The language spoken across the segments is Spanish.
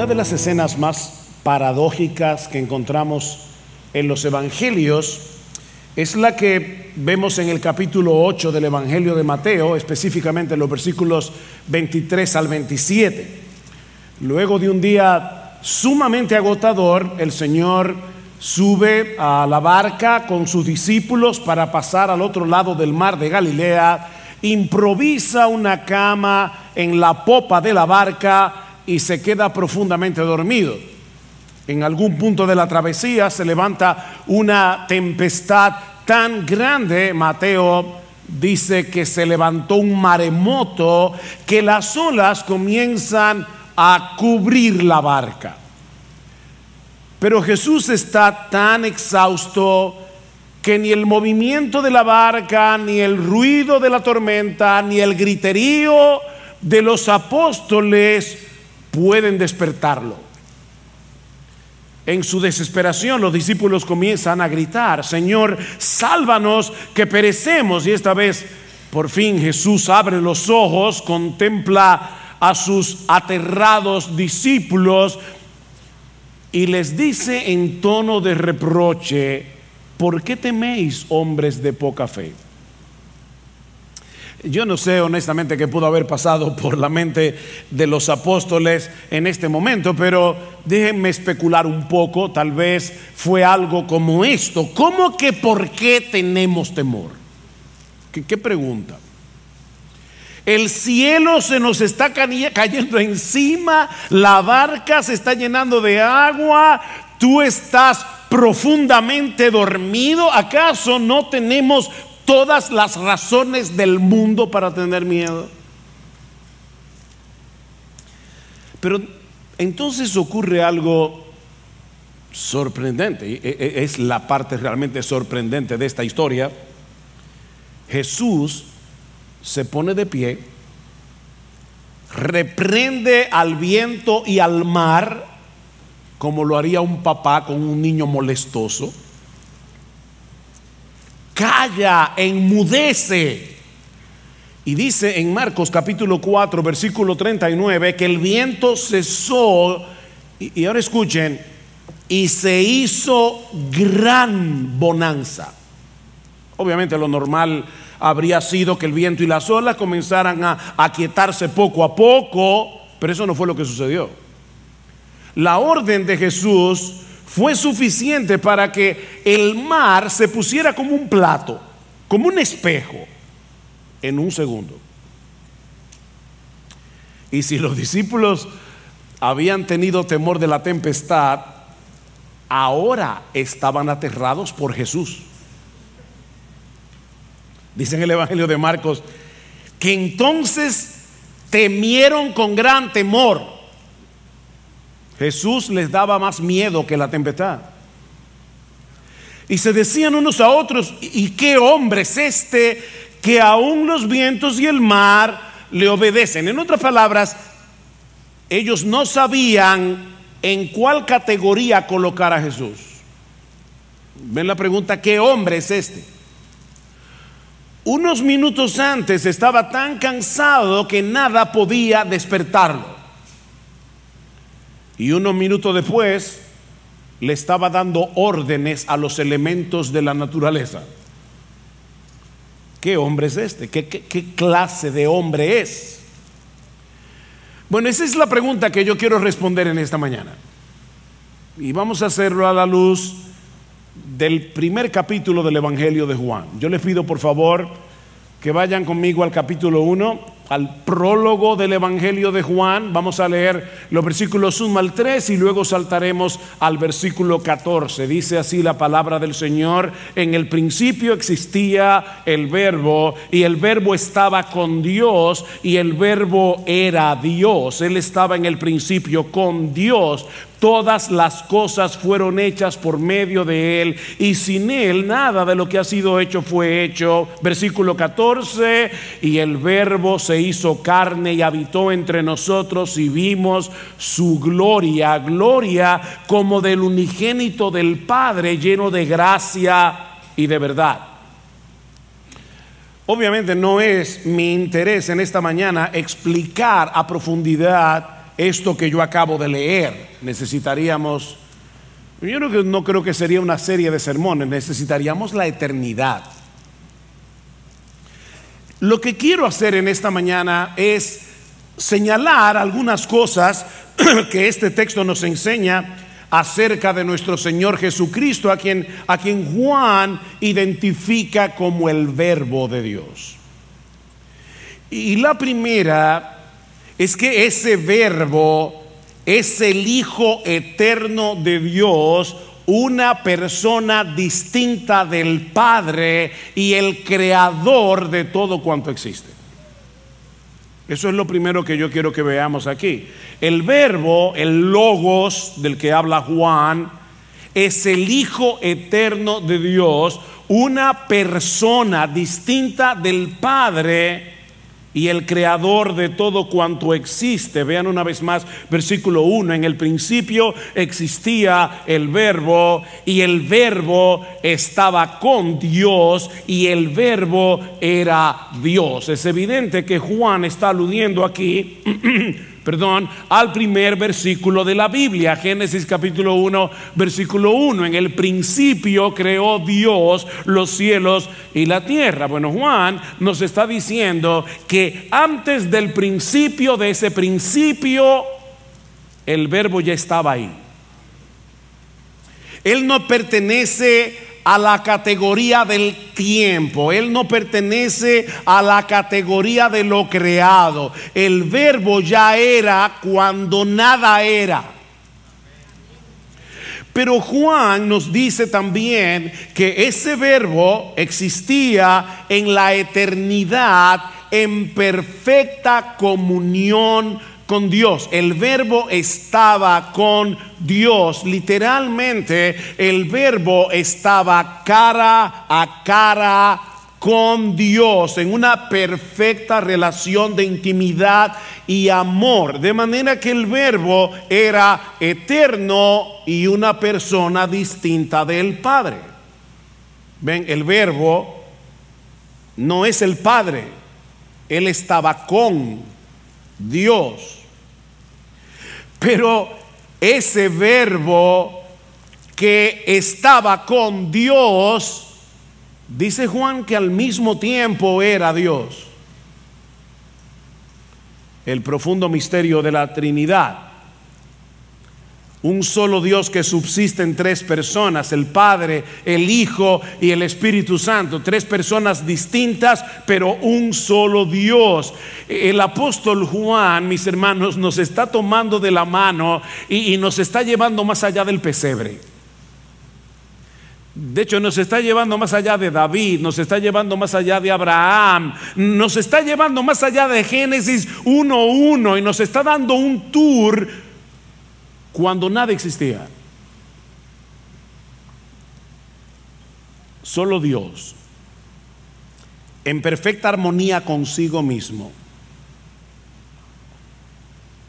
Una de las escenas más paradójicas que encontramos en los evangelios es la que vemos en el capítulo 8 del Evangelio de Mateo, específicamente en los versículos 23 al 27. Luego de un día sumamente agotador, el Señor sube a la barca con sus discípulos para pasar al otro lado del mar de Galilea, improvisa una cama en la popa de la barca y se queda profundamente dormido. En algún punto de la travesía se levanta una tempestad tan grande, Mateo dice que se levantó un maremoto, que las olas comienzan a cubrir la barca. Pero Jesús está tan exhausto que ni el movimiento de la barca, ni el ruido de la tormenta, ni el griterío de los apóstoles pueden despertarlo. En su desesperación los discípulos comienzan a gritar, Señor, sálvanos que perecemos. Y esta vez, por fin, Jesús abre los ojos, contempla a sus aterrados discípulos y les dice en tono de reproche, ¿por qué teméis hombres de poca fe? Yo no sé honestamente qué pudo haber pasado por la mente de los apóstoles en este momento, pero déjenme especular un poco, tal vez fue algo como esto. ¿Cómo que por qué tenemos temor? ¿Qué, pregunta? El cielo se nos está cayendo encima, la barca se está llenando de agua, tú estás profundamente dormido. ¿Acaso no tenemos todas las razones del mundo para tener miedo. Pero entonces ocurre algo sorprendente, e, e, es la parte realmente sorprendente de esta historia. Jesús se pone de pie, reprende al viento y al mar, como lo haría un papá con un niño molestoso calla, enmudece. Y dice en Marcos capítulo 4, versículo 39, que el viento cesó, y, ahora escuchen, y se hizo gran bonanza. Obviamente lo normal habría sido que el viento y las olas comenzaran a aquietarse poco a poco, pero eso no fue lo que sucedió. La orden de Jesús fue suficiente para que el mar se pusiera como un plato, como un espejo, en un segundo. Y si los discípulos habían tenido temor de la tempestad, ahora estaban aterrados por Jesús. Dice en el Evangelio de Marcos que entonces temieron con gran temor Jesús les daba más miedo que la tempestad. Y se decían unos a otros, ¿y qué hombre es este que aún los vientos y el mar le obedecen? En otras palabras, ellos no sabían en cuál categoría colocar a Jesús. Ven la pregunta, ¿qué hombre es este? Unos minutos antes estaba tan cansado que nada podía despertarlo. Y unos minutos después le estaba dando órdenes a los elementos de la naturaleza. ¿Qué hombre es este? ¿Qué, clase de hombre es? Bueno, esa es la pregunta que yo quiero responder en esta mañana. Y vamos a hacerlo a la luz del primer capítulo del Evangelio de Juan. Yo les pido por favor que vayan conmigo al capítulo 1 al prólogo del Evangelio de Juan. Vamos a leer los versículos 1 al 3 y luego saltaremos al versículo 14. Dice así la palabra del Señor. En el principio existía el verbo y el verbo estaba con Dios y el verbo era Dios. Él estaba en el principio con Dios. Todas las cosas fueron hechas por medio de Él y sin Él nada de lo que ha sido hecho fue hecho. Versículo 14, y el verbo se hizo carne y habitó entre nosotros y vimos su gloria, gloria como del unigénito del Padre lleno de gracia y de verdad. Obviamente no es mi interés en esta mañana explicar a profundidad esto que yo acabo de leer. Necesitaríamos, yo no creo que sería una serie de sermones, necesitaríamos la eternidad. Lo que quiero hacer en esta mañana es señalar algunas cosas que este texto nos enseña acerca de nuestro Señor Jesucristo, a quien, a quien Juan identifica como el verbo de Dios. Y la primera es que ese verbo es el Hijo eterno de Dios, una persona distinta del Padre y el creador de todo cuanto existe. Eso es lo primero que yo quiero que veamos aquí. El verbo, el logos del que habla Juan, es el Hijo eterno de Dios, una persona distinta del Padre y el creador de todo cuanto existe. Vean una vez más versículo 1, en el principio existía el verbo y el verbo estaba con Dios y el verbo era Dios. Es evidente que Juan está aludiendo aquí perdón, al primer versículo de la Biblia, Génesis capítulo 1, versículo 1. En el principio creó Dios los cielos y la tierra. Bueno, Juan nos está diciendo que antes del principio de ese principio, el verbo ya estaba ahí. Él no pertenece a la categoría del tiempo. Él no pertenece a la categoría de lo creado. El verbo ya era cuando nada era. Pero Juan nos dice también que ese verbo existía en la eternidad en perfecta comunión con Dios. El verbo estaba con Dios. Literalmente el verbo estaba cara a cara con Dios en una perfecta relación de intimidad y amor. De manera que el verbo era eterno y una persona distinta del Padre. Ven, el verbo no es el Padre. Él estaba con Dios. Pero ese verbo que estaba con Dios, dice Juan que al mismo tiempo era Dios. El profundo misterio de la Trinidad un solo Dios que subsiste en tres personas, el Padre, el Hijo y el Espíritu Santo, tres personas distintas, pero un solo Dios. El apóstol Juan, mis hermanos, nos está tomando de la mano y, nos está llevando más allá del pesebre. De hecho, nos está llevando más allá de David, nos está llevando más allá de Abraham, nos está llevando más allá de Génesis 1.1 y nos está dando un tour cuando nada existía. Solo Dios, en perfecta armonía consigo mismo,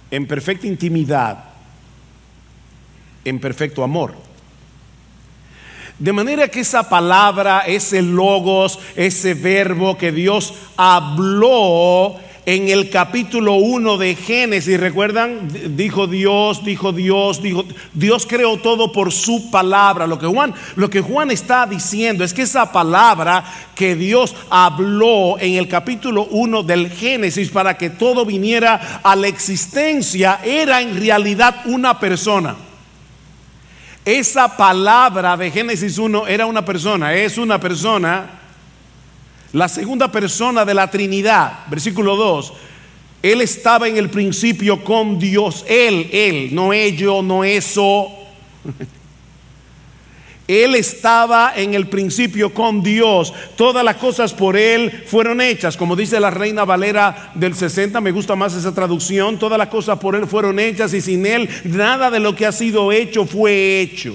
en perfecta intimidad, en perfecto amor. De manera que esa palabra, ese logos, ese verbo que Dios habló, en el capítulo 1 de Génesis, ¿recuerdan? Dijo Dios, dijo Dios, dijo Dios creó todo por su palabra. Lo que Juan, lo que Juan está diciendo es que esa palabra que Dios habló en el capítulo 1 del Génesis para que todo viniera a la existencia era en realidad una persona. Esa palabra de Génesis 1 era una persona, es una persona la segunda persona de la Trinidad, versículo 2. Él estaba en el principio con Dios, Él, Él, no ello, no eso. Él estaba en el principio con Dios. Todas las cosas por Él fueron hechas. Como dice la Reina Valera del 60, me gusta más esa traducción. Todas las cosas por Él fueron hechas y sin Él nada de lo que ha sido hecho fue hecho.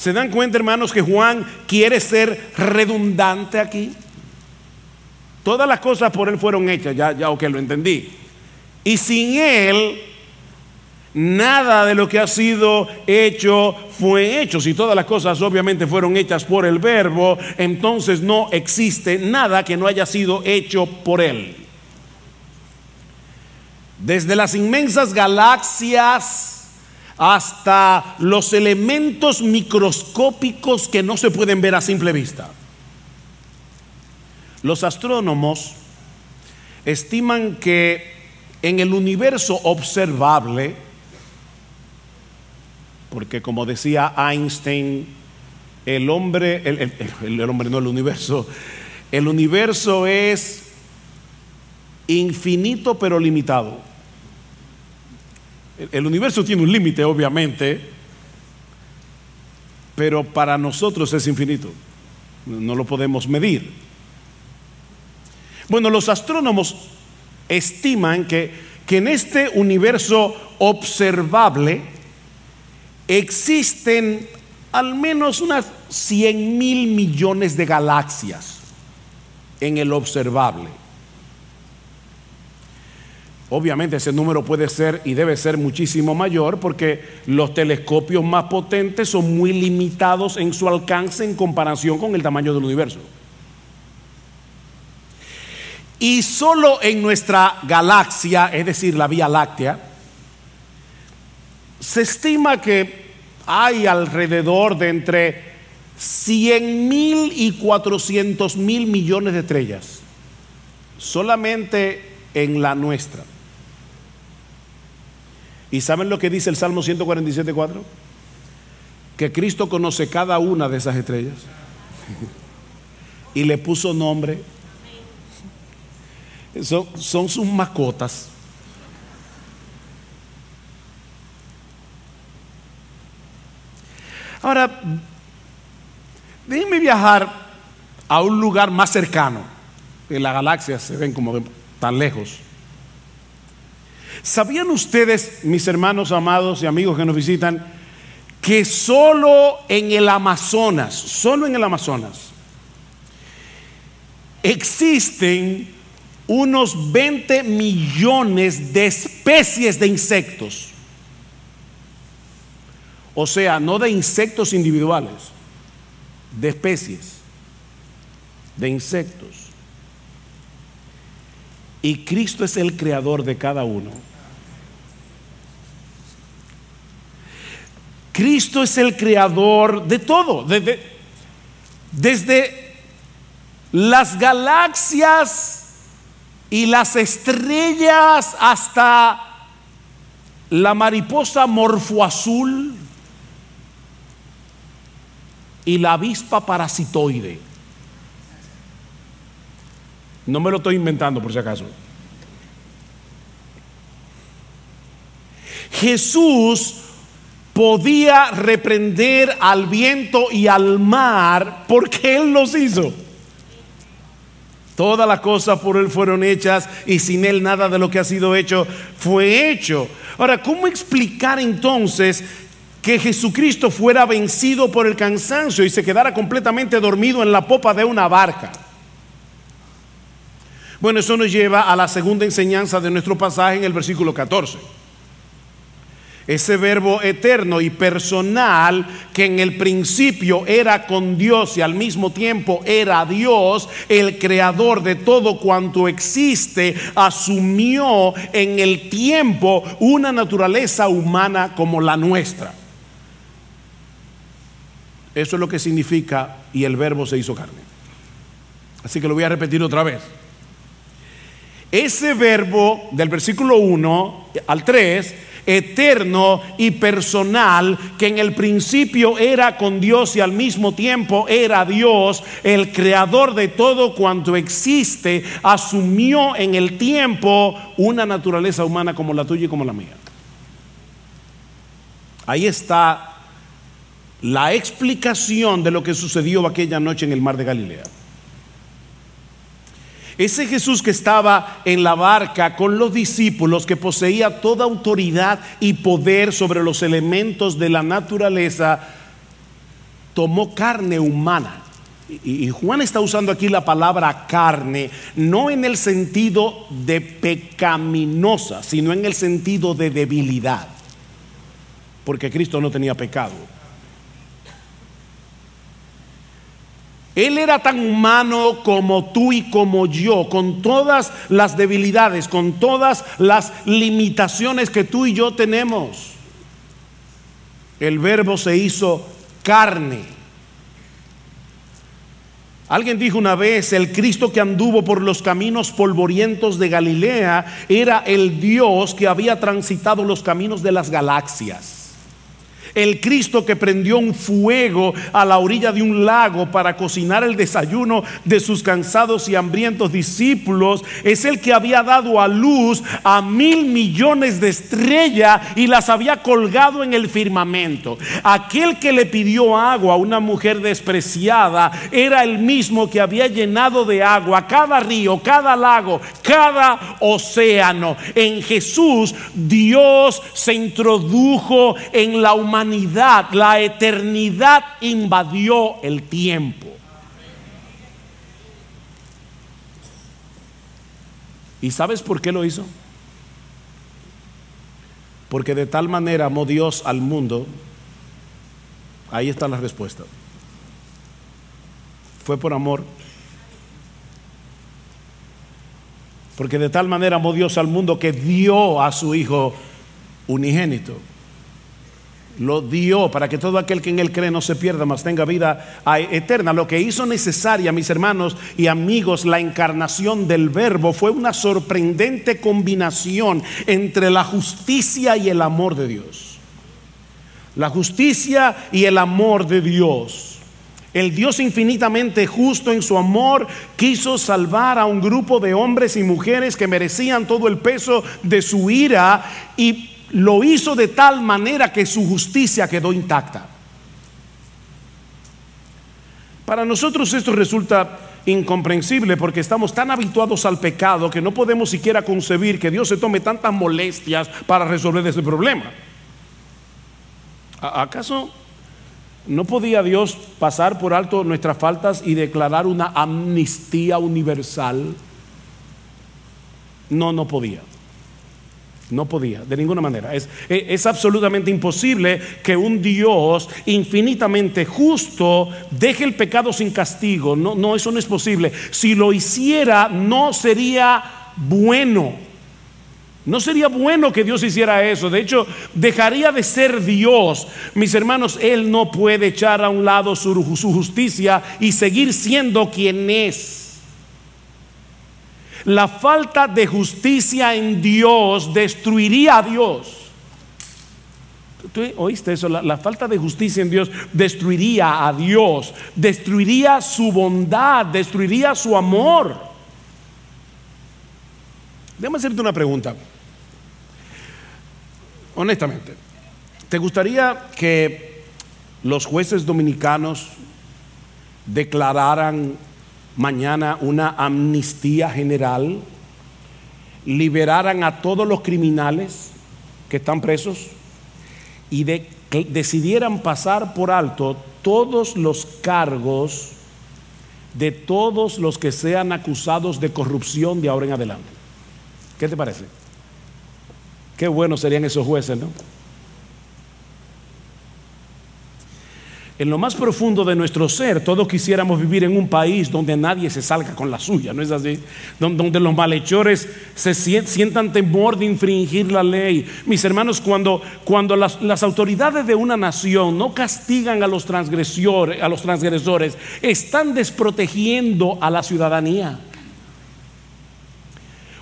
¿Se dan cuenta, hermanos, que Juan quiere ser redundante aquí? Todas las cosas por él fueron hechas, ya, ya, ok, lo entendí. Y sin él, nada de lo que ha sido hecho fue hecho. Si todas las cosas obviamente fueron hechas por el verbo, entonces no existe nada que no haya sido hecho por él. desde las inmensas galaxias hasta los elementos microscópicos que no se pueden ver a simple vista. Los astrónomos estiman que en el universo observable, porque como decía Einstein, el hombre, el, hombre no el universo, el universo es infinito pero limitado. El universo tiene un límite, obviamente, pero para nosotros es infinito. No lo podemos medir. Bueno, los astrónomos estiman que, que en este universo observable existen al menos unas 100 mil millones de galaxias en el observable. Obviamente ese número puede ser y debe ser muchísimo mayor porque los telescopios más potentes son muy limitados en su alcance en comparación con el tamaño del universo. Y solo en nuestra galaxia, es decir, la Vía Láctea, se estima que hay alrededor de entre 100 mil y 400 mil millones de estrellas, solamente en la nuestra. ¿Y saben lo que dice el Salmo 147.4? Que Cristo conoce cada una de esas estrellas y le puso nombre. Son, son sus mascotas. Ahora, déjenme viajar a un lugar más cercano. En la galaxia se ven como tan lejos. ¿Sabían ustedes, mis hermanos amados y amigos que nos visitan, que solo en el Amazonas, solo en el Amazonas, existen unos 20 millones de especies de insectos? O sea, no de insectos individuales, de especies, de insectos. Y Cristo es el creador de cada uno. Cristo es el creador de todo, desde, las galaxias y las estrellas hasta la mariposa morfoazul y la avispa parasitoide. No me lo estoy inventando por si acaso. Jesús podía reprender al viento y al mar porque Él los hizo. Todas las cosas por Él fueron hechas y sin Él nada de lo que ha sido hecho fue hecho. Ahora, ¿cómo explicar entonces que Jesucristo fuera vencido por el cansancio y se quedara completamente dormido en la popa de una barca? Bueno, eso nos lleva a la segunda enseñanza de nuestro pasaje en el versículo 14 ese verbo eterno y personal que en el principio era con Dios y al mismo tiempo era Dios, el creador de todo cuanto existe, asumió en el tiempo una naturaleza humana como la nuestra. Eso es lo que significa y el verbo se hizo carne. Así que lo voy a repetir otra vez. Ese verbo del versículo 1 al 3 eterno y personal que en el principio era con Dios y al mismo tiempo era Dios, el creador de todo cuanto existe, asumió en el tiempo una naturaleza humana como la tuya y como la mía. Ahí está la explicación de lo que sucedió aquella noche en el mar de Galilea. Ese Jesús que estaba en la barca con los discípulos, que poseía toda autoridad y poder sobre los elementos de la naturaleza, tomó carne humana. Y Juan está usando aquí la palabra carne, no en el sentido de pecaminosa, sino en el sentido de debilidad, porque Cristo no tenía pecado. Él era tan humano como tú y como yo, con todas las debilidades, con todas las limitaciones que tú y yo tenemos. El verbo se hizo carne Alguien dijo una vez, el Cristo que anduvo por los caminos polvorientos de Galilea era el Dios que había transitado los caminos de las galaxias. El Cristo que prendió un fuego a la orilla de un lago para cocinar el desayuno de sus cansados y hambrientos discípulos es el que había dado a luz a mil millones de estrellas y las había colgado en el firmamento. Aquel que le pidió agua a una mujer despreciada era el mismo que había llenado de agua cada río, cada lago, cada océano. En Jesús Dios se introdujo en la humanidad la eternidad invadió el tiempo. ¿Y sabes por qué lo hizo? Porque de tal manera amó Dios al mundo. Ahí está la respuesta. Fue por amor. Porque de tal manera amó Dios al mundo que dio a su Hijo unigénito lo dio para que todo aquel que en él cree no se pierda, mas tenga vida eterna. Lo que hizo necesaria, mis hermanos y amigos, la encarnación del verbo fue una sorprendente combinación entre la justicia y el amor de Dios. La justicia y el amor de Dios. El Dios infinitamente justo en su amor quiso salvar a un grupo de hombres y mujeres que merecían todo el peso de su ira y lo hizo de tal manera que su justicia quedó intacta. Para nosotros esto resulta incomprensible porque estamos tan habituados al pecado que no podemos siquiera concebir que Dios se tome tantas molestias para resolver ese problema. ¿Acaso no podía Dios pasar por alto nuestras faltas y declarar una amnistía universal? No, no podía. No podía, de ninguna manera. Es, es, absolutamente imposible que un Dios infinitamente justo deje el pecado sin castigo. No, no, eso no es posible. Si lo hiciera, no sería bueno. No sería bueno que Dios hiciera eso. De hecho, dejaría de ser Dios. Mis hermanos, Él no puede echar a un lado su, su justicia y seguir siendo quien es. La falta de justicia en Dios destruiría a Dios. ¿Tú oíste eso? La, falta de justicia en Dios destruiría a Dios, destruiría su bondad, destruiría su amor. Déjame hacerte una pregunta. Honestamente, ¿te gustaría que los jueces dominicanos declararan mañana una amnistía general, liberaran a todos los criminales que están presos y decidieran pasar por alto todos los cargos de todos los que sean acusados de corrupción de ahora en adelante. ¿Qué te parece? Qué buenos serían esos jueces, ¿no? En lo más profundo de nuestro ser, todos quisiéramos vivir en un país donde nadie se salga con la suya, ¿no es así? Donde los malhechores se sientan temor de infringir la ley. Mis hermanos, cuando, las, autoridades de una nación no castigan a los, a los transgresores, están desprotegiendo a la ciudadanía.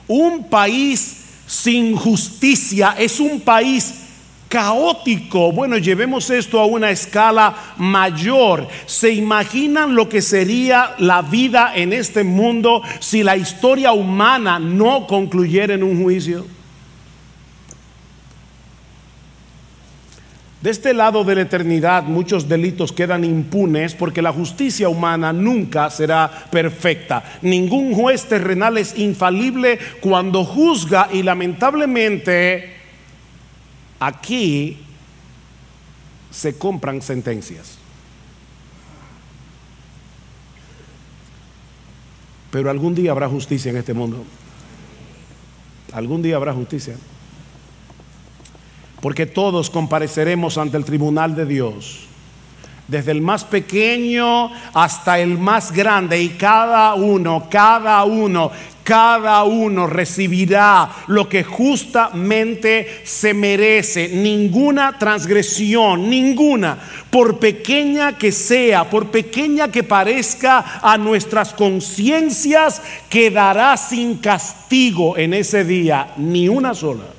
Un país sin justicia es un país caótico. Bueno, llevemos esto a una escala mayor. ¿Se imaginan lo que sería la vida en este mundo si la historia humana no concluyera en un juicio? De este lado de la eternidad muchos delitos quedan impunes porque la justicia humana nunca será perfecta. Ningún juez terrenal es infalible cuando juzga y lamentablemente Aquí se compran sentencias. Pero algún día habrá justicia en este mundo. Algún día habrá justicia. Porque todos compareceremos ante el tribunal de Dios. desde el más pequeño hasta el más grande, y cada uno, cada uno, cada uno recibirá lo que justamente se merece. Ninguna transgresión, ninguna, por pequeña que sea, por pequeña que parezca a nuestras conciencias, quedará sin castigo en ese día, ni una sola.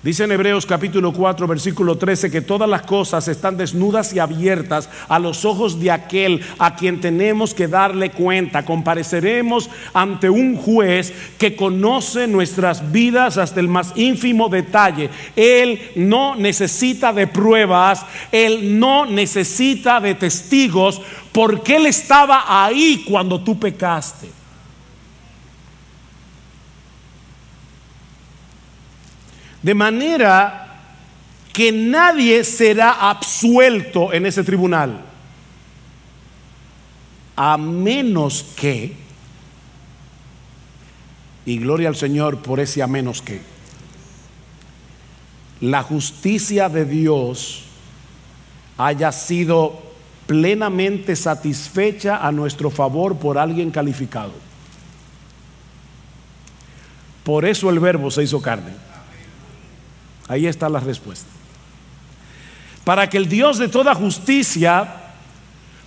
Dice en Hebreos capítulo 4, versículo 13, que todas las cosas están desnudas y abiertas a los ojos de aquel a quien tenemos que darle cuenta. Compareceremos ante un juez que conoce nuestras vidas hasta el más ínfimo detalle. Él no necesita de pruebas, él no necesita de testigos, porque él estaba ahí cuando tú pecaste. De manera que nadie será absuelto en ese tribunal, a menos que, y gloria al Señor por ese a menos que, la justicia de Dios haya sido plenamente satisfecha a nuestro favor por alguien calificado. Por eso el verbo se hizo carne. Ahí está la respuesta. Para que el Dios de toda justicia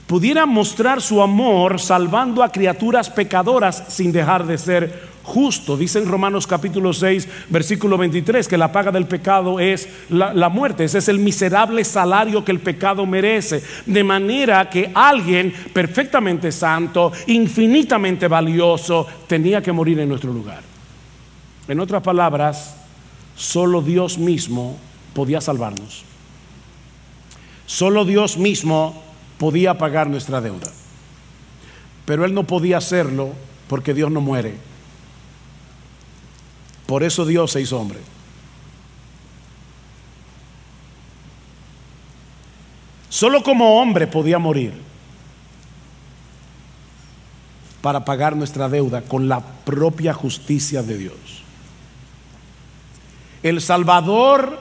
pudiera mostrar su amor salvando a criaturas pecadoras sin dejar de ser justo. Dice en Romanos capítulo 6, versículo 23, que la paga del pecado es la, la, muerte. Ese es el miserable salario que el pecado merece. De manera que alguien perfectamente santo, infinitamente valioso, tenía que morir en nuestro lugar. En otras palabras, Solo Dios mismo podía salvarnos. Solo Dios mismo podía pagar nuestra deuda. Pero Él no podía hacerlo porque Dios no muere. Por eso Dios se hizo hombre. Solo como hombre podía morir para pagar nuestra deuda con la propia justicia de Dios. El Salvador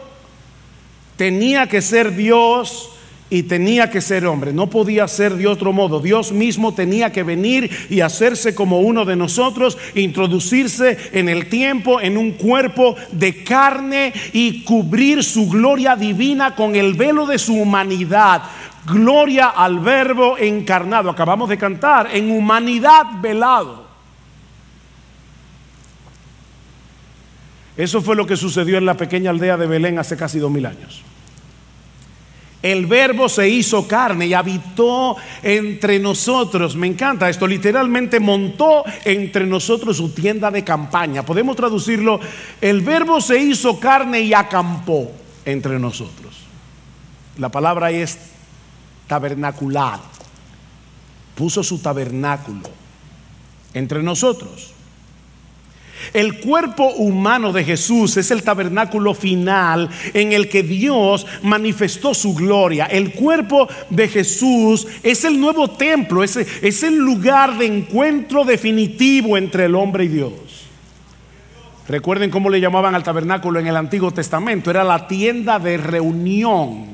tenía que ser Dios y tenía que ser hombre. No podía ser de otro modo. Dios mismo tenía que venir y hacerse como uno de nosotros, introducirse en el tiempo, en un cuerpo de carne y cubrir su gloria divina con el velo de su humanidad. Gloria al verbo encarnado. Acabamos de cantar, en humanidad velado. Eso fue lo que sucedió en la pequeña aldea de Belén hace casi dos mil años. El verbo se hizo carne y habitó entre nosotros. Me encanta esto. Literalmente montó entre nosotros su tienda de campaña. Podemos traducirlo. El verbo se hizo carne y acampó entre nosotros. La palabra es tabernacular. Puso su tabernáculo entre nosotros. El cuerpo humano de Jesús es el tabernáculo final en el que Dios manifestó su gloria. El cuerpo de Jesús es el nuevo templo, es, es el lugar de encuentro definitivo entre el hombre y Dios. Recuerden cómo le llamaban al tabernáculo en el Antiguo Testamento. Era la tienda de reunión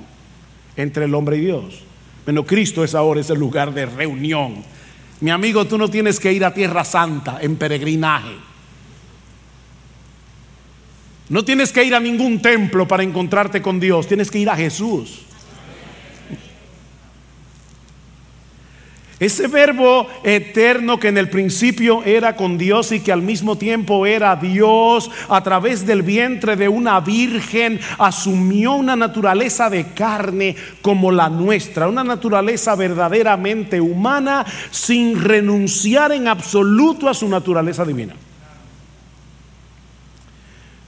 entre el hombre y Dios. Bueno, Cristo es ahora ese lugar de reunión. Mi amigo, tú no tienes que ir a Tierra Santa en peregrinaje. No tienes que ir a ningún templo para encontrarte con Dios, tienes que ir a Jesús. Ese verbo eterno que en el principio era con Dios y que al mismo tiempo era Dios, a través del vientre de una virgen, asumió una naturaleza de carne como la nuestra, una naturaleza verdaderamente humana sin renunciar en absoluto a su naturaleza divina.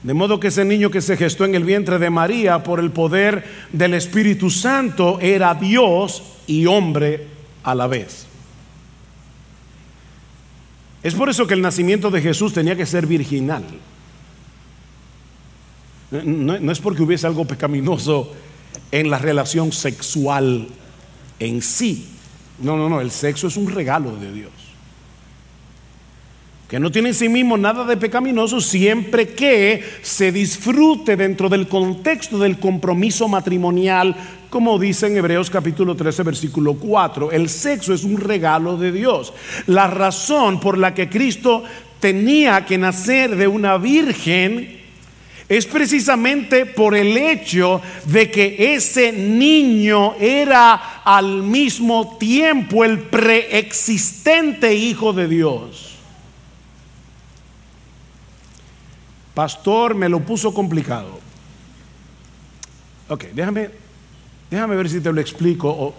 De modo que ese niño que se gestó en el vientre de María por el poder del Espíritu Santo era Dios y hombre a la vez. Es por eso que el nacimiento de Jesús tenía que ser virginal. No, es porque hubiese algo pecaminoso en la relación sexual en sí. No, no, no, el sexo es un regalo de Dios que no tiene en sí mismo nada de pecaminoso siempre que se disfrute dentro del contexto del compromiso matrimonial como dice en Hebreos capítulo 13, versículo 4. El sexo es un regalo de Dios. La razón por la que Cristo tenía que nacer de una virgen es precisamente por el hecho de que ese niño era al mismo tiempo el preexistente Hijo de Dios. Pastor, me lo puso complicado. Ok, déjame, déjame ver si te lo explico,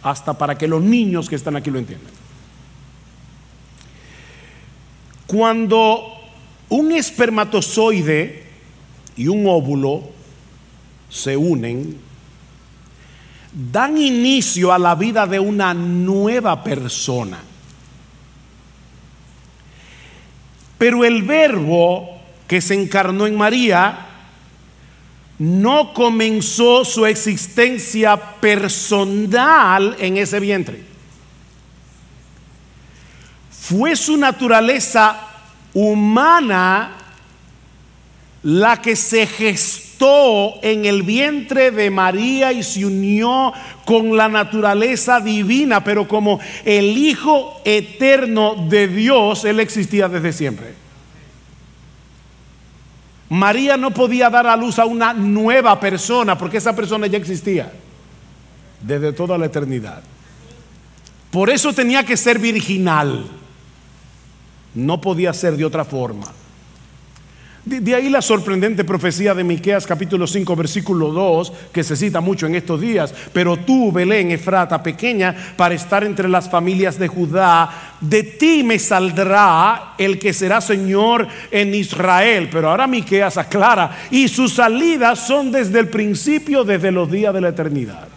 hasta para que los niños que están aquí lo entiendan. Cuando un espermatozoide y un óvulo se unen, dan inicio a la vida de una nueva persona. Pero el verbo que se encarnó en María no comenzó su existencia personal en ese vientre. Fue su naturaleza humana la que se gestó en el vientre de María y se unió con la naturaleza divina, pero como el Hijo eterno de Dios, Él existía desde siempre. María no podía dar a luz a una nueva persona porque esa persona ya existía desde toda la eternidad. Por eso tenía que ser virginal. No podía ser de otra forma. De, ahí la sorprendente profecía de Miqueas capítulo 5 versículo 2 que se cita mucho en estos días, pero tú Belén Efrata pequeña para estar entre las familias de Judá, de ti me saldrá el que será Señor en Israel, pero ahora Miqueas aclara y sus salidas son desde el principio desde los días de la eternidad.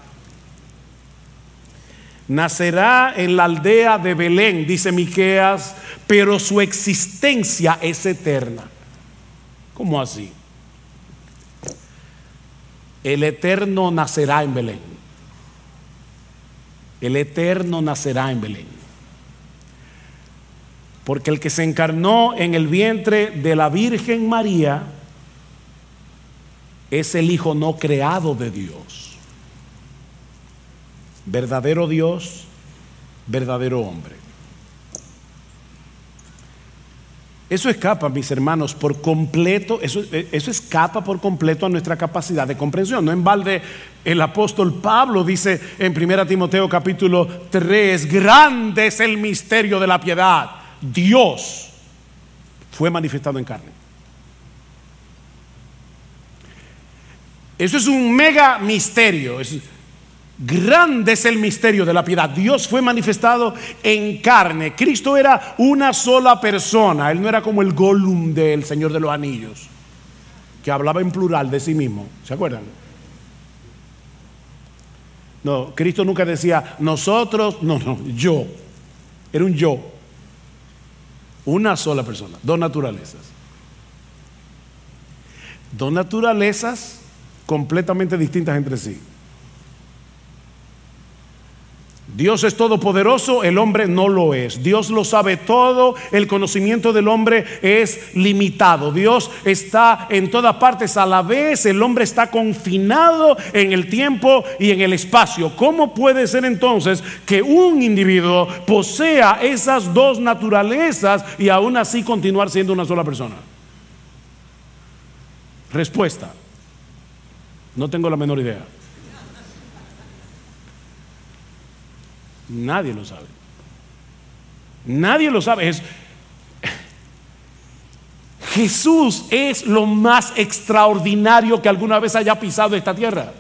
Nacerá en la aldea de Belén, dice Miqueas, pero su existencia es eterna. ¿Cómo así? El eterno nacerá en Belén. El eterno nacerá en Belén. Porque el que se encarnó en el vientre de la Virgen María es el Hijo no creado de Dios. Verdadero Dios, verdadero hombre. Eso escapa, mis hermanos, por completo, eso, eso, escapa por completo a nuestra capacidad de comprensión. No en balde el apóstol Pablo dice en 1 Timoteo capítulo 3, grande es el misterio de la piedad. Dios fue manifestado en carne. Eso es un mega misterio. Grande es el misterio de la piedad. Dios fue manifestado en carne. Cristo era una sola persona. Él no era como el Gollum del Señor de los Anillos, que hablaba en plural de sí mismo. ¿Se acuerdan? No, Cristo nunca decía nosotros, no, no, yo. Era un yo. Una sola persona, dos naturalezas. Dos naturalezas completamente distintas entre sí. Dios es todopoderoso, el hombre no lo es. Dios lo sabe todo, el conocimiento del hombre es limitado. Dios está en todas partes a la vez, el hombre está confinado en el tiempo y en el espacio. ¿Cómo puede ser entonces que un individuo posea esas dos naturalezas y aún así continuar siendo una sola persona? Respuesta. No tengo la menor idea. Nadie lo sabe. Nadie lo sabe. Es, Jesús es lo más extraordinario que alguna vez haya pisado esta tierra.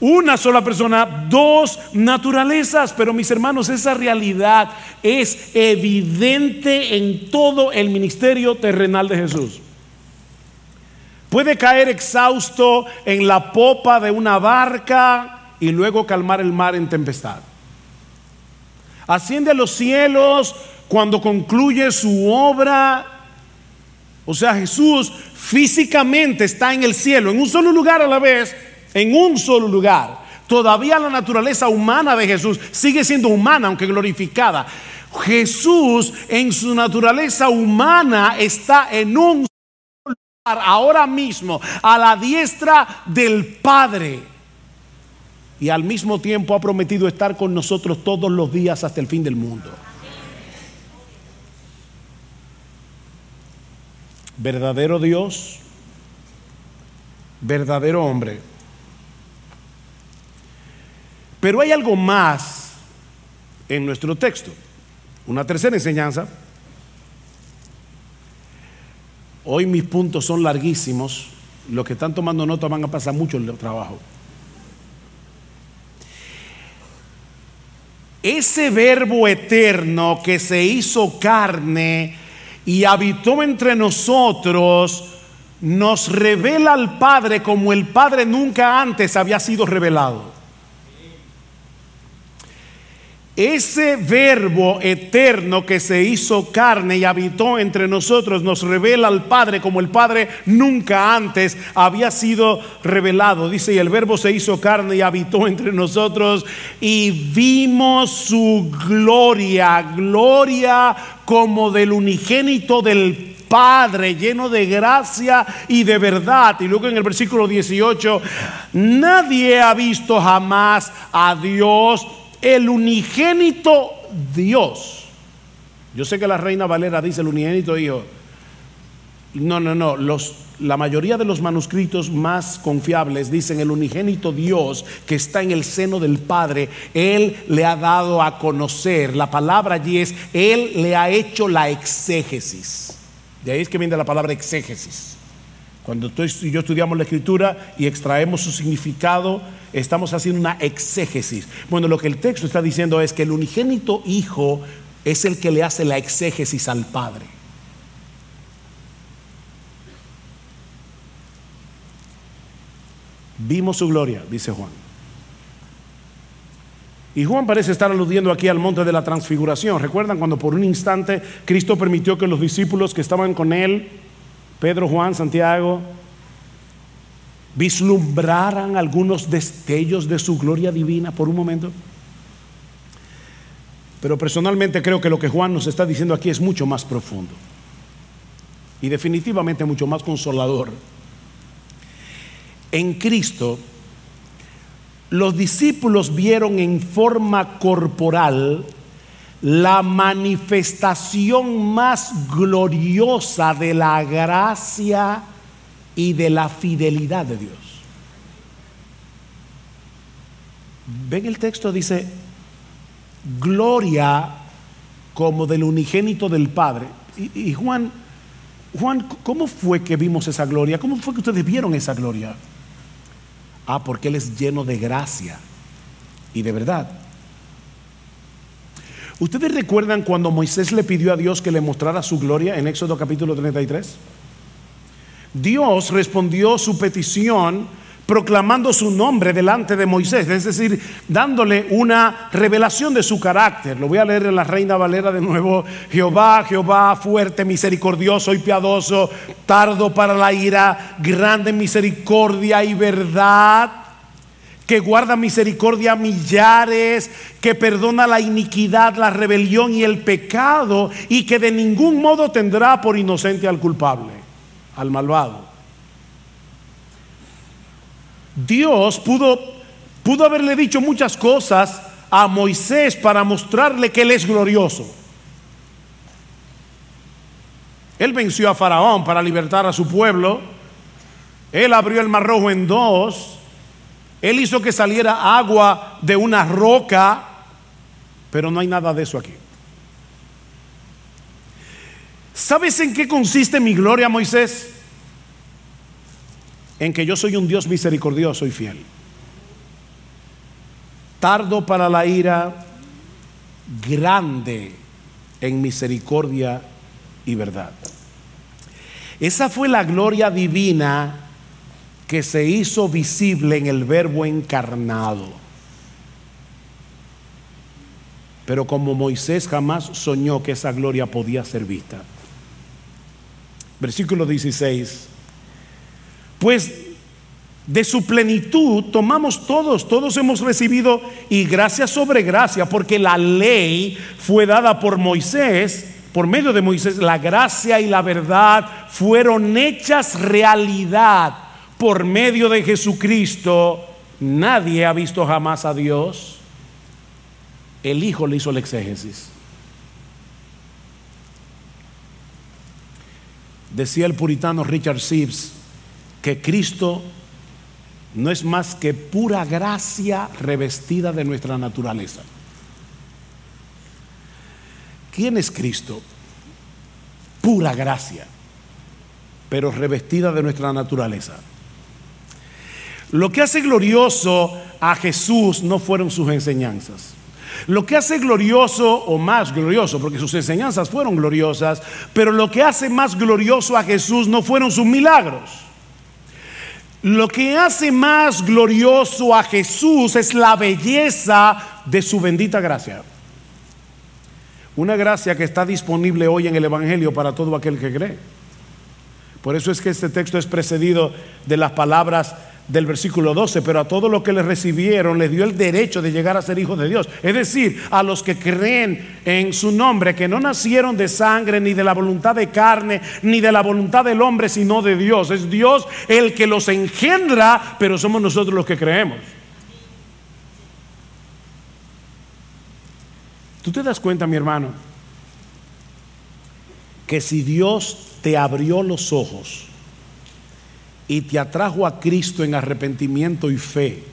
Una sola persona, dos naturalezas, pero mis hermanos, esa realidad es evidente en todo el ministerio terrenal de Jesús. Puede caer exhausto en la popa de una barca y luego calmar el mar en tempestad asciende a los cielos cuando concluye su obra. O sea, Jesús físicamente está en el cielo, en un solo lugar a la vez, en un solo lugar. Todavía la naturaleza humana de Jesús sigue siendo humana, aunque glorificada. Jesús en su naturaleza humana está en un solo lugar ahora mismo, a la diestra del Padre. Y al mismo tiempo ha prometido estar con nosotros todos los días hasta el fin del mundo. Verdadero Dios, verdadero hombre. Pero hay algo más en nuestro texto. Una tercera enseñanza. Hoy mis puntos son larguísimos. Los que están tomando nota van a pasar mucho el trabajo. Ese verbo eterno que se hizo carne y habitó entre nosotros, nos revela al Padre como el Padre nunca antes había sido revelado. Ese verbo eterno que se hizo carne y habitó entre nosotros nos revela al Padre como el Padre nunca antes había sido revelado. Dice, y el verbo se hizo carne y habitó entre nosotros y vimos su gloria, gloria como del unigénito del Padre, lleno de gracia y de verdad. Y luego en el versículo 18, nadie ha visto jamás a Dios el unigénito Dios. Yo sé que la reina Valera dice el unigénito Hijo. No, no, no. Los, la mayoría de los manuscritos más confiables dicen el unigénito Dios que está en el seno del Padre. Él le ha dado a conocer. La palabra allí es, Él le ha hecho la exégesis. De ahí es que viene la palabra exégesis. Cuando tú y yo estudiamos la escritura y extraemos su significado, estamos haciendo una exégesis. Bueno, lo que el texto está diciendo es que el unigénito Hijo es el que le hace la exégesis al Padre. Vimos su gloria, dice Juan. Y Juan parece estar aludiendo aquí al monte de la transfiguración. ¿Recuerdan cuando por un instante Cristo permitió que los discípulos que estaban con él Pedro, Juan, Santiago, vislumbraran algunos destellos de su gloria divina por un momento. Pero personalmente creo que lo que Juan nos está diciendo aquí es mucho más profundo y definitivamente mucho más consolador. En Cristo, los discípulos vieron en forma corporal la manifestación más gloriosa de la gracia y de la fidelidad de Dios. Ven el texto, dice, gloria como del unigénito del Padre. Y, Juan, Juan, ¿cómo fue que vimos esa gloria? ¿Cómo fue que ustedes vieron esa gloria? Ah, porque Él es lleno de gracia y de verdad. ¿Ustedes recuerdan cuando Moisés le pidió a Dios que le mostrara su gloria en Éxodo capítulo 33? Dios respondió su petición proclamando su nombre delante de Moisés, es decir, dándole una revelación de su carácter. Lo voy a leer en la Reina Valera de nuevo. Jehová, Jehová, fuerte, misericordioso y piadoso, tardo para la ira, grande misericordia y verdad que guarda misericordia a millares, que perdona la iniquidad, la rebelión y el pecado, y que de ningún modo tendrá por inocente al culpable, al malvado. Dios pudo, pudo haberle dicho muchas cosas a Moisés para mostrarle que Él es glorioso. Él venció a Faraón para libertar a su pueblo. Él abrió el mar rojo en dos. Él hizo que saliera agua de una roca, pero no hay nada de eso aquí. ¿Sabes en qué consiste mi gloria, Moisés? En que yo soy un Dios misericordioso y fiel. Tardo para la ira, grande en misericordia y verdad. Esa fue la gloria divina que se hizo visible en el verbo encarnado. Pero como Moisés jamás soñó que esa gloria podía ser vista. Versículo 16. Pues de su plenitud tomamos todos, todos hemos recibido y gracia sobre gracia, porque la ley fue dada por Moisés, por medio de Moisés, la gracia y la verdad fueron hechas realidad por medio de Jesucristo nadie ha visto jamás a Dios. El Hijo le hizo el exégesis. Decía el puritano Richard Sibbs que Cristo no es más que pura gracia revestida de nuestra naturaleza. ¿Quién es Cristo? Pura gracia, pero revestida de nuestra naturaleza. Lo que hace glorioso a Jesús no fueron sus enseñanzas. Lo que hace glorioso o más glorioso, porque sus enseñanzas fueron gloriosas, pero lo que hace más glorioso a Jesús no fueron sus milagros. Lo que hace más glorioso a Jesús es la belleza de su bendita gracia. Una gracia que está disponible hoy en el Evangelio para todo aquel que cree. Por eso es que este texto es precedido de las palabras del versículo 12, pero a todos los que le recibieron les dio el derecho de llegar a ser hijos de Dios. Es decir, a los que creen en su nombre, que no nacieron de sangre, ni de la voluntad de carne, ni de la voluntad del hombre, sino de Dios. Es Dios el que los engendra, pero somos nosotros los que creemos. ¿Tú te das cuenta, mi hermano, que si Dios te abrió los ojos, y te atrajo a Cristo en arrepentimiento y fe,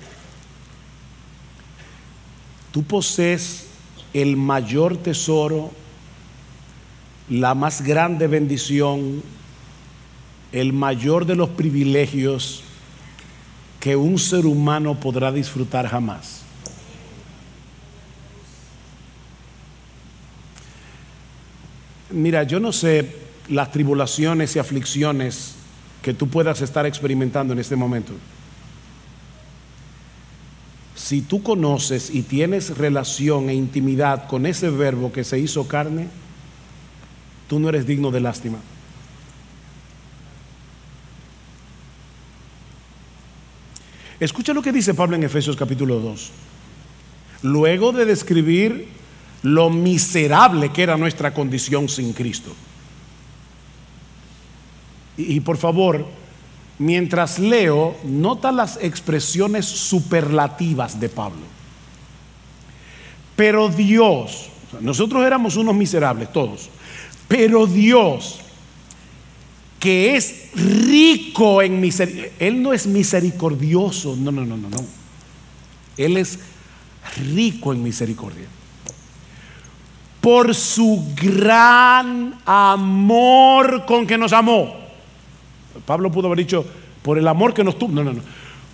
tú posees el mayor tesoro, la más grande bendición, el mayor de los privilegios que un ser humano podrá disfrutar jamás. Mira, yo no sé las tribulaciones y aflicciones que tú puedas estar experimentando en este momento. Si tú conoces y tienes relación e intimidad con ese verbo que se hizo carne, tú no eres digno de lástima. Escucha lo que dice Pablo en Efesios capítulo 2. Luego de describir lo miserable que era nuestra condición sin Cristo. Y, por favor, mientras leo, nota las expresiones superlativas de Pablo. Pero Dios, nosotros éramos unos miserables todos, pero Dios, que es rico en misericordia, Él no es misericordioso, no, no, no, no, no. Él es rico en misericordia. Por su gran amor con que nos amó. Pablo pudo haber dicho, por el amor que nos tuvo. No, no, no.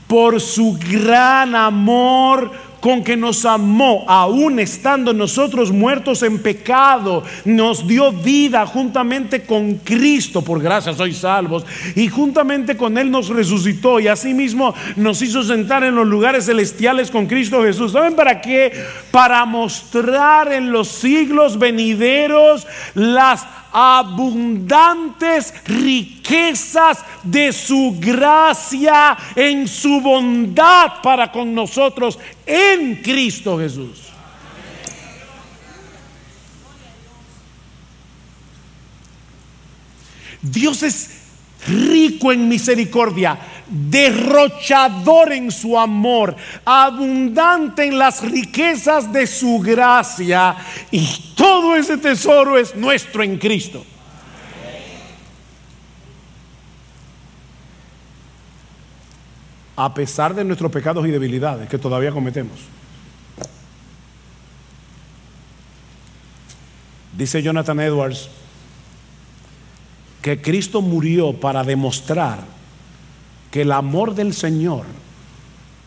Por su gran amor con que nos amó, aún estando nosotros muertos en pecado, nos dio vida juntamente con Cristo, por gracia sois salvos, y juntamente con Él nos resucitó y asimismo nos hizo sentar en los lugares celestiales con Cristo Jesús. ¿Saben para qué? Para mostrar en los siglos venideros las abundantes riquezas de su gracia en su bondad para con nosotros en Cristo Jesús. Dios es rico en misericordia, derrochador en su amor, abundante en las riquezas de su gracia y todo ese tesoro es nuestro en Cristo. A pesar de nuestros pecados y debilidades que todavía cometemos. Dice Jonathan Edwards, que Cristo murió para demostrar que el amor del Señor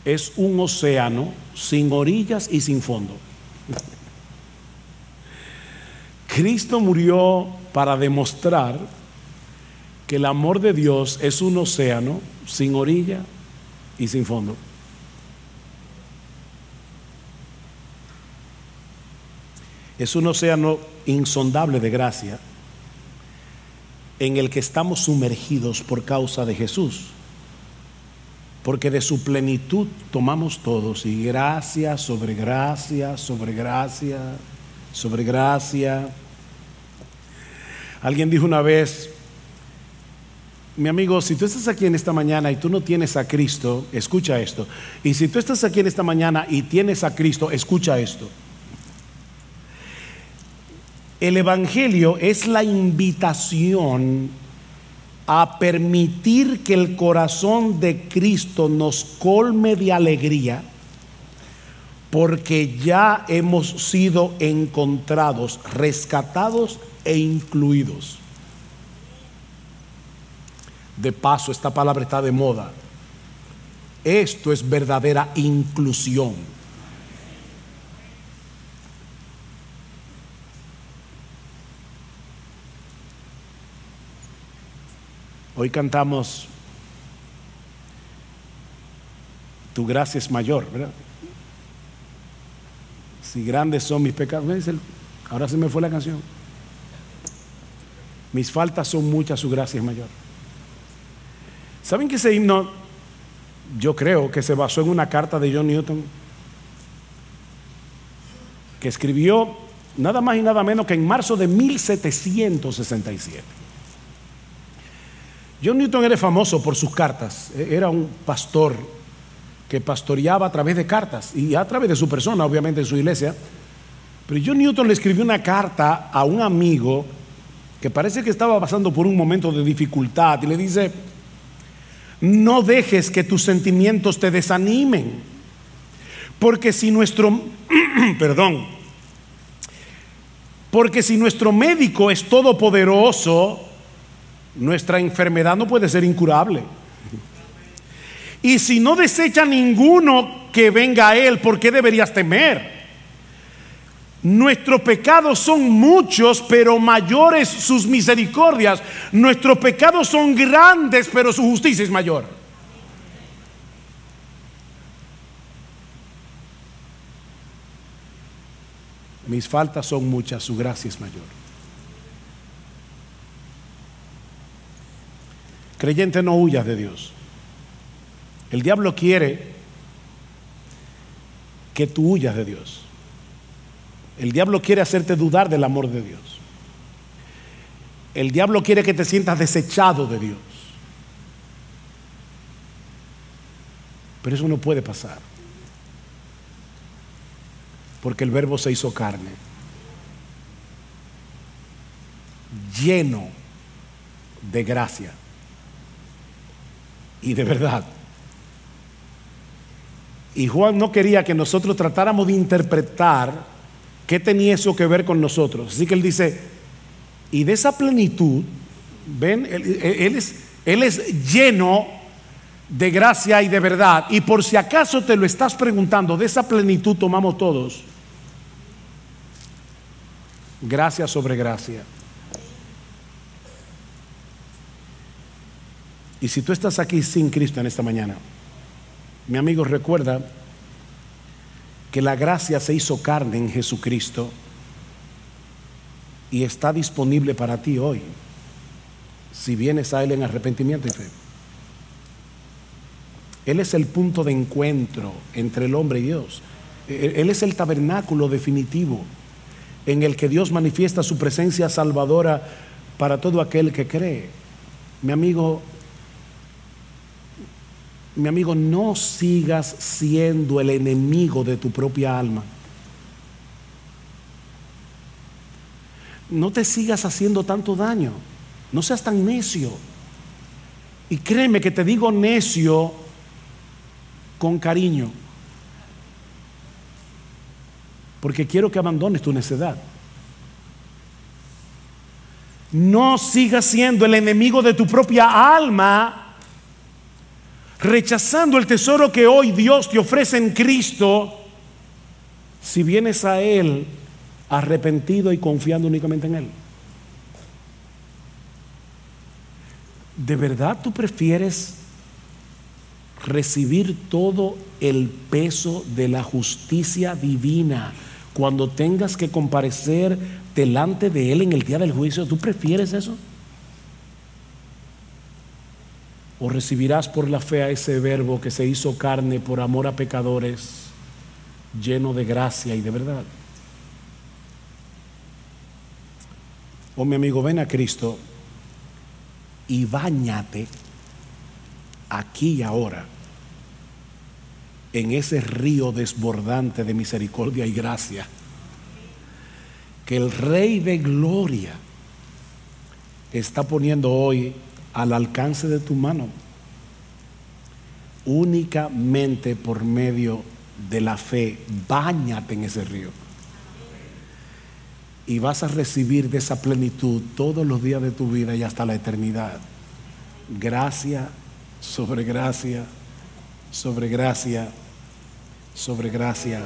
es un océano sin orillas y sin fondo. Cristo murió para demostrar que el amor de Dios es un océano sin orilla y sin fondo. Es un océano insondable de gracia en el que estamos sumergidos por causa de Jesús. Porque de su plenitud tomamos todos y gracia sobre gracia, sobre gracia, sobre gracia. Alguien dijo una vez Mi amigo, si tú estás aquí en esta mañana y tú no tienes a Cristo, escucha esto. Y si tú estás aquí en esta mañana y tienes a Cristo, escucha esto. El Evangelio es la invitación a permitir que el corazón de Cristo nos colme de alegría porque ya hemos sido encontrados, rescatados e incluidos. De paso, esta palabra está de moda. Esto es verdadera inclusión. Hoy cantamos, tu gracia es mayor, ¿verdad? Si grandes son mis pecados, ahora se me fue la canción. Mis faltas son muchas, su gracia es mayor. ¿Saben que ese himno, yo creo que se basó en una carta de John Newton, que escribió nada más y nada menos que en marzo de 1767? John Newton era famoso por sus cartas, e-, era un pastor que pastoreaba a través de cartas y a través de su persona, obviamente en su iglesia. Pero John Newton le escribió una carta a un amigo que parece que estaba pasando por un momento de dificultad y le dice, no dejes que tus sentimientos te desanimen, porque si nuestro, perdón, porque si nuestro médico es todopoderoso, nuestra enfermedad no puede ser incurable. Y si no desecha ninguno que venga a Él, ¿por qué deberías temer? Nuestros pecados son muchos, pero mayores sus misericordias. Nuestros pecados son grandes, pero su justicia es mayor. Mis faltas son muchas, su gracia es mayor. Creyente, no huyas de Dios. El diablo quiere que tú huyas de Dios. El diablo quiere hacerte dudar del amor de Dios. El diablo quiere que te sientas desechado de Dios. Pero eso no puede pasar. Porque el verbo se hizo carne. Lleno de gracia y de verdad. Y Juan no quería que nosotros tratáramos de interpretar qué tenía eso que ver con nosotros. Así que él dice, y de esa plenitud, ven, él, es, él es lleno de gracia y de verdad. Y por si acaso te lo estás preguntando, de esa plenitud tomamos todos. Gracia sobre gracia. Y si tú estás aquí sin Cristo en esta mañana, mi amigo, recuerda que la gracia se hizo carne en Jesucristo y está disponible para ti hoy, si vienes a Él en arrepentimiento y fe. Él es el punto de encuentro entre el hombre y Dios. Él es el tabernáculo definitivo en el que Dios manifiesta su presencia salvadora para todo aquel que cree. Mi amigo, mi amigo, no sigas siendo el enemigo de tu propia alma. No te sigas haciendo tanto daño. No seas tan necio. Y créeme que te digo necio con cariño. Porque quiero que abandones tu necedad. No sigas siendo el enemigo de tu propia alma rechazando el tesoro que hoy Dios te ofrece en Cristo, si vienes a Él arrepentido y confiando únicamente en Él. ¿De verdad tú prefieres recibir todo el peso de la justicia divina cuando tengas que comparecer delante de Él en el día del juicio? ¿Tú prefieres eso? O recibirás por la fe a ese verbo que se hizo carne por amor a pecadores, lleno de gracia y de verdad. Oh mi amigo, ven a Cristo y báñate aquí y ahora en ese río desbordante de misericordia y gracia que el Rey de Gloria está poniendo hoy al alcance de tu mano, únicamente por medio de la fe. Báñate en ese río. Y vas a recibir de esa plenitud todos los días de tu vida y hasta la eternidad. Gracia sobre gracia, sobre gracia, sobre gracia